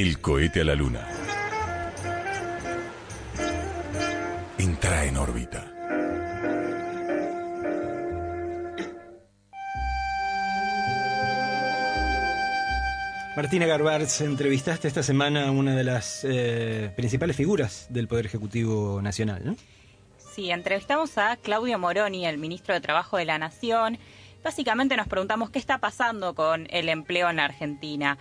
El cohete a la luna. Entra en órbita. Martina Garbarz, entrevistaste esta semana a una de las eh, principales figuras del Poder Ejecutivo Nacional, ¿no? Sí, entrevistamos a Claudio Moroni, el ministro de Trabajo de la Nación. Básicamente nos preguntamos qué está pasando con el empleo en la Argentina.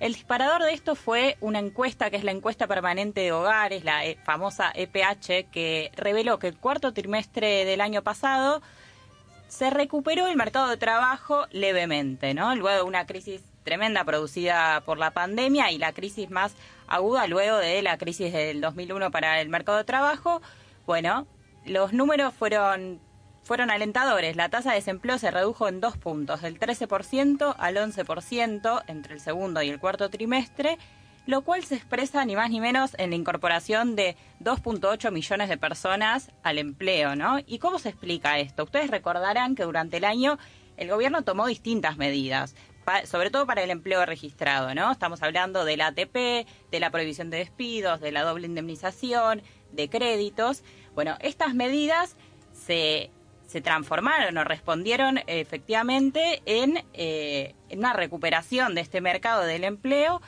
El disparador de esto fue una encuesta, que es la encuesta permanente de hogares, la eh, famosa EPH, que reveló que el cuarto trimestre del año pasado se recuperó el mercado de trabajo levemente, ¿no? Luego de una crisis tremenda producida por la pandemia y la crisis más aguda luego de la crisis del 2001 para el mercado de trabajo, bueno, los números fueron fueron alentadores. La tasa de desempleo se redujo en dos puntos, del 13% al 11% entre el segundo y el cuarto trimestre, lo cual se expresa ni más ni menos en la incorporación de 2.8 millones de personas al empleo, ¿no? ¿Y cómo se explica esto? Ustedes recordarán que durante el año el gobierno tomó distintas medidas sobre todo para el empleo registrado, ¿no? Estamos hablando del ATP, de la prohibición de despidos, de la doble indemnización, de créditos. Bueno, estas medidas se, se transformaron o respondieron efectivamente en, eh, una recuperación de este mercado del empleo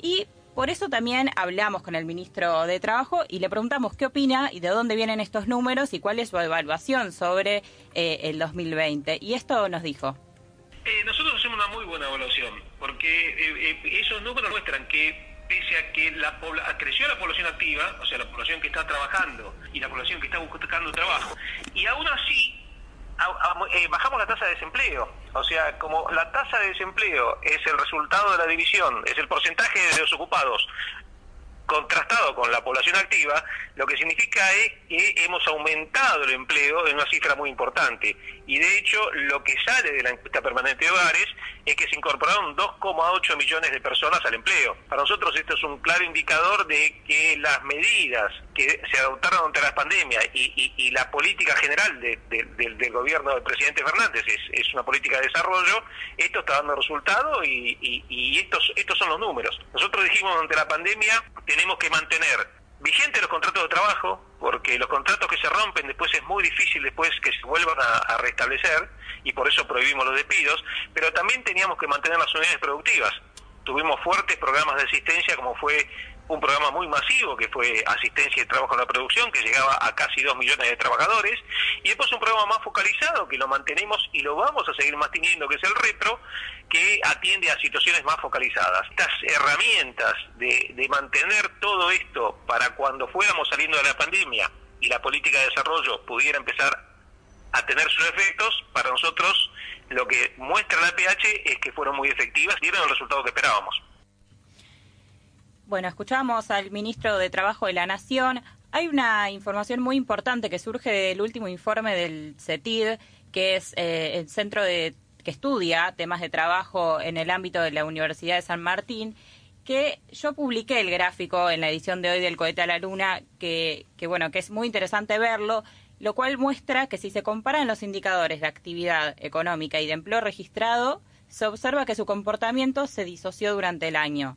y por eso también hablamos con el ministro de Trabajo y le preguntamos qué opina y de dónde vienen estos números y cuál es su evaluación sobre eh, el 2020. Y esto nos dijo. Eh, nosotros hacemos una muy buena evaluación, porque eh, eh, esos números muestran que pese a que la creció la población activa, o sea, la población que está trabajando y la población que está buscando trabajo, y aún así bajamos la tasa de desempleo. O sea, como la tasa de desempleo es el resultado de la división, es el porcentaje de desocupados contrastado con la población activa, lo que significa es que hemos aumentado el empleo en una cifra muy importante. Y de hecho, lo que sale de la encuesta permanente de hogares es que se incorporaron 2,8 millones de personas al empleo. Para nosotros esto es un claro indicador de que las medidas que se adoptaron ante la pandemia y, la política general del gobierno del presidente Fernández es, una política de desarrollo, esto está dando resultado y, estos, estos son los números. Nosotros dijimos ante la pandemia tenemos que mantener vigentes los contratos de trabajo, porque los contratos que se rompen después es muy difícil después que se vuelvan a, restablecer y por eso prohibimos los despidos, pero también teníamos que mantener las unidades productivas. Tuvimos fuertes programas de asistencia como fue un programa muy masivo que fue asistencia y trabajo en la producción, que llegaba a casi 2 millones de trabajadores, y después un programa más focalizado que lo mantenemos y lo vamos a seguir manteniendo, que es el retro, que atiende a situaciones más focalizadas. Estas herramientas de, de mantener todo esto para cuando fuéramos saliendo de la pandemia y la política de desarrollo pudiera empezar a tener sus efectos, para nosotros lo que muestra la PH es que fueron muy efectivas y dieron el resultado que esperábamos. Bueno, escuchamos al ministro de Trabajo de la Nación. Hay una información muy importante que surge del último informe del CETID, que es eh, el centro de, que estudia temas de trabajo en el ámbito de la Universidad de San Martín, que yo publiqué el gráfico en la edición de hoy del Cohete a la Luna, que, que bueno, que es muy interesante verlo, lo cual muestra que si se comparan los indicadores de actividad económica y de empleo registrado, se observa que su comportamiento se disoció durante el año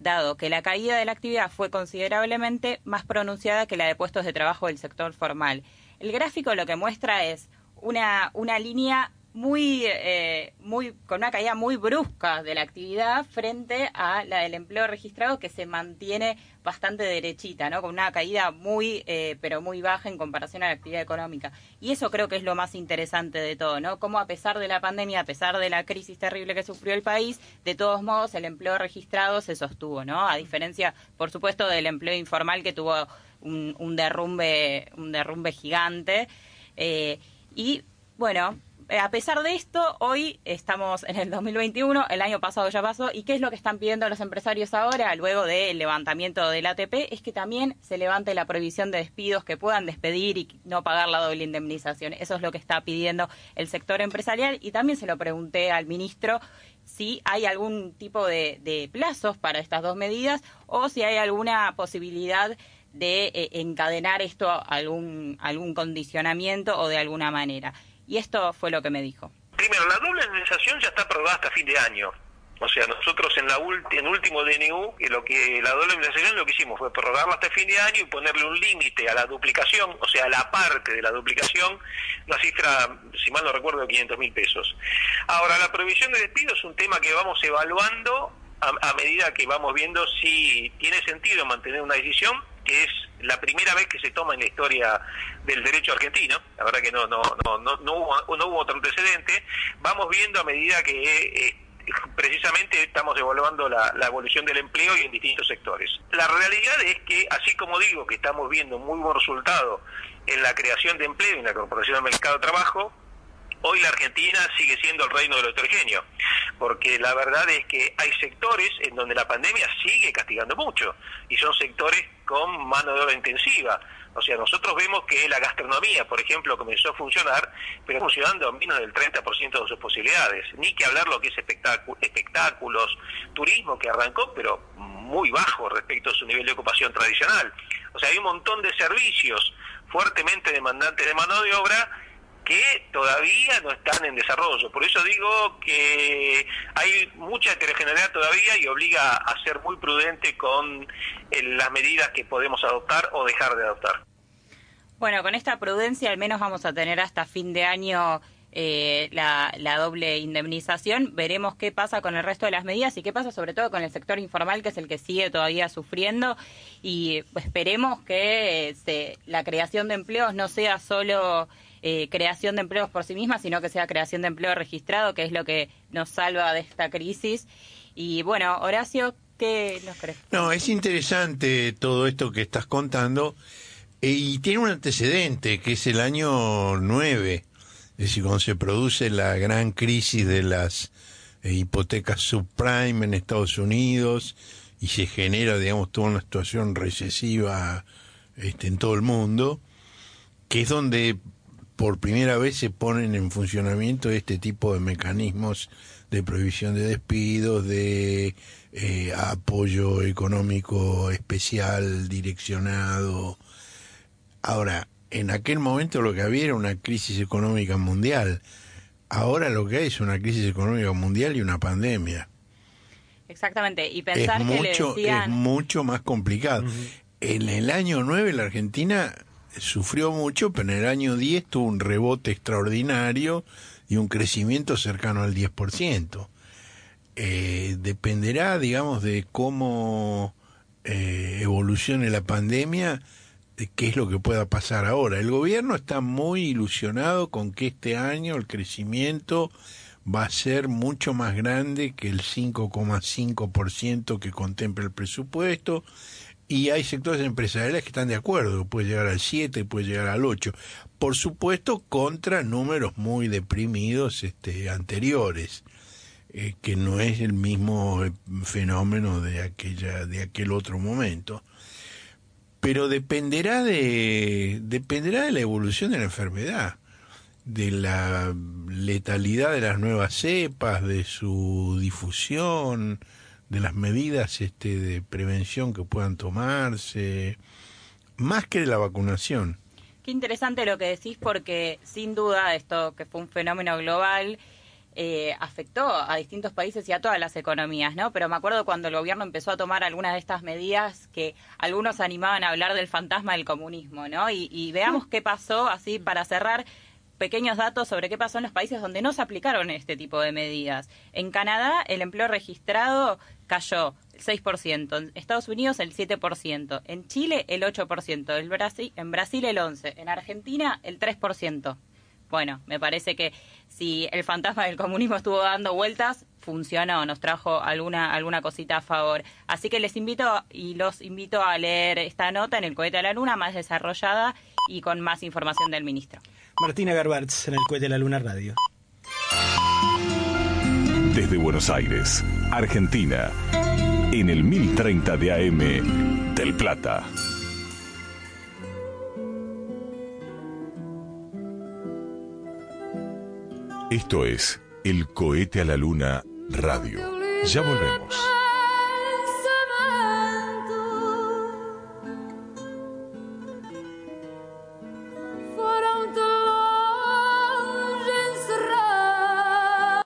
dado que la caída de la actividad fue considerablemente más pronunciada que la de puestos de trabajo del sector formal. El gráfico lo que muestra es una, una línea muy, eh, muy, con una caída muy brusca de la actividad frente a la del empleo registrado que se mantiene bastante derechita, ¿no? Con una caída muy, eh, pero muy baja en comparación a la actividad económica. Y eso creo que es lo más interesante de todo, ¿no? Cómo a pesar de la pandemia, a pesar de la crisis terrible que sufrió el país, de todos modos el empleo registrado se sostuvo, ¿no? A diferencia, por supuesto, del empleo informal que tuvo un, derrumbe, un derrumbe gigante. Eh, y bueno, a pesar de esto, hoy estamos en el 2021, el año pasado ya pasó, ¿y qué es lo que están pidiendo los empresarios ahora, luego del levantamiento del ATP? Es que también se levante la prohibición de despidos, que puedan despedir y no pagar la doble indemnización. Eso es lo que está pidiendo el sector empresarial y también se lo pregunté al ministro si hay algún tipo de, plazos para estas dos medidas o si hay alguna posibilidad de eh, encadenar esto algún, algún condicionamiento o de alguna manera. Y esto fue lo que me dijo. Primero, la doble indemnización ya está aprobada hasta fin de año. O sea, nosotros en la en último DNU, lo que la doble indemnización lo que hicimos fue prorrogarla hasta fin de año y ponerle un límite a la duplicación, o sea, a la parte de la duplicación, la cifra, si mal no recuerdo, de 500 mil pesos. Ahora, la provisión de despido es un tema que vamos evaluando a, medida que vamos viendo si tiene sentido mantener una decisión es la primera vez que se toma en la historia del derecho argentino, la verdad que no no no no, no, hubo, no hubo otro antecedente, vamos viendo a medida que eh, precisamente estamos evaluando la, la, evolución del empleo y en distintos sectores. La realidad es que, así como digo que estamos viendo muy buen resultado en la creación de empleo y en la incorporación al mercado de trabajo, hoy la Argentina sigue siendo el reino de lo heterogéneo, porque la verdad es que hay sectores en donde la pandemia sigue castigando mucho, y son sectores con mano de obra intensiva. O sea, nosotros vemos que la gastronomía, por ejemplo, comenzó a funcionar, pero funcionando a menos del 30% de sus posibilidades. Ni que hablar lo que es espectáculos, turismo, que arrancó, pero muy bajo respecto a su nivel de ocupación tradicional. O sea, hay un montón de servicios fuertemente demandantes de mano de obra que todavía no están en desarrollo. Por eso digo que hay mucha heterogeneidad todavía y obliga a ser muy prudente con las medidas que podemos adoptar o dejar de adoptar. Bueno, con esta prudencia al menos vamos a tener hasta fin de año eh, la, la, doble indemnización. Veremos qué pasa con el resto de las medidas y qué pasa sobre todo con el sector informal, que es el que sigue todavía sufriendo. Y esperemos que eh, la creación de empleos no sea solo eh, creación de empleos por sí misma, sino que sea creación de empleo registrado, que es lo que nos salva de esta crisis. Y bueno, Horacio, No, es interesante todo esto que estás contando eh, y tiene un antecedente, que es el año 9, es decir, cuando se produce la gran crisis de las eh, hipotecas subprime en Estados Unidos y se genera, digamos, toda una situación recesiva este, en todo el mundo, que es donde por primera vez se ponen en funcionamiento este tipo de mecanismos de prohibición de despidos, de eh, apoyo económico especial direccionado. Ahora, en aquel momento lo que había era una crisis económica mundial. Ahora lo que hay es una crisis económica mundial y una pandemia. Exactamente, y pensar es que mucho, Es mucho más complicado. En el año 9 la Argentina sufrió mucho, pero en el año 10 tuvo un rebote extraordinario y un crecimiento cercano al 10%. Eh, dependerá, digamos, de cómo eh, evolucione la pandemia, de qué es lo que pueda pasar ahora. El gobierno está muy ilusionado con que este año el crecimiento va a ser mucho más grande que el 5,5% que contempla el presupuesto y hay sectores empresariales que están de acuerdo, puede llegar al 7, puede llegar al 8. Por supuesto, contra números muy deprimidos este, anteriores, eh, que no es el mismo eh, fenómeno de, aquella, de aquel otro momento. Pero dependerá de, dependerá de la evolución de la enfermedad, de la letalidad de las nuevas cepas, de su difusión, de las medidas este, de prevención que puedan tomarse, más que de la vacunación. Qué interesante lo que decís porque sin duda esto que fue un fenómeno global eh, afectó a distintos países y a todas las economías, ¿no? Pero me acuerdo cuando el gobierno empezó a tomar algunas de estas medidas que algunos animaban a hablar del fantasma del comunismo, ¿no? Y, y veamos qué pasó así para cerrar pequeños datos sobre qué pasó en los países donde no se aplicaron este tipo de medidas. En Canadá, el empleo registrado cayó el 6%, en Estados Unidos el 7%, en Chile el 8%, en Brasil, en Brasil el 11%, en Argentina el 3%. Bueno, me parece que si el fantasma del comunismo estuvo dando vueltas, funcionó, nos trajo alguna, alguna cosita a favor. Así que les invito y los invito a leer esta nota en el cohete a la luna, más desarrollada y con más información del ministro. Martina Garbarz en el Cohete de la Luna Radio. Desde Buenos Aires, Argentina, en el 1030 de AM, Del Plata. Esto es El Cohete a la Luna Radio. Ya volvemos.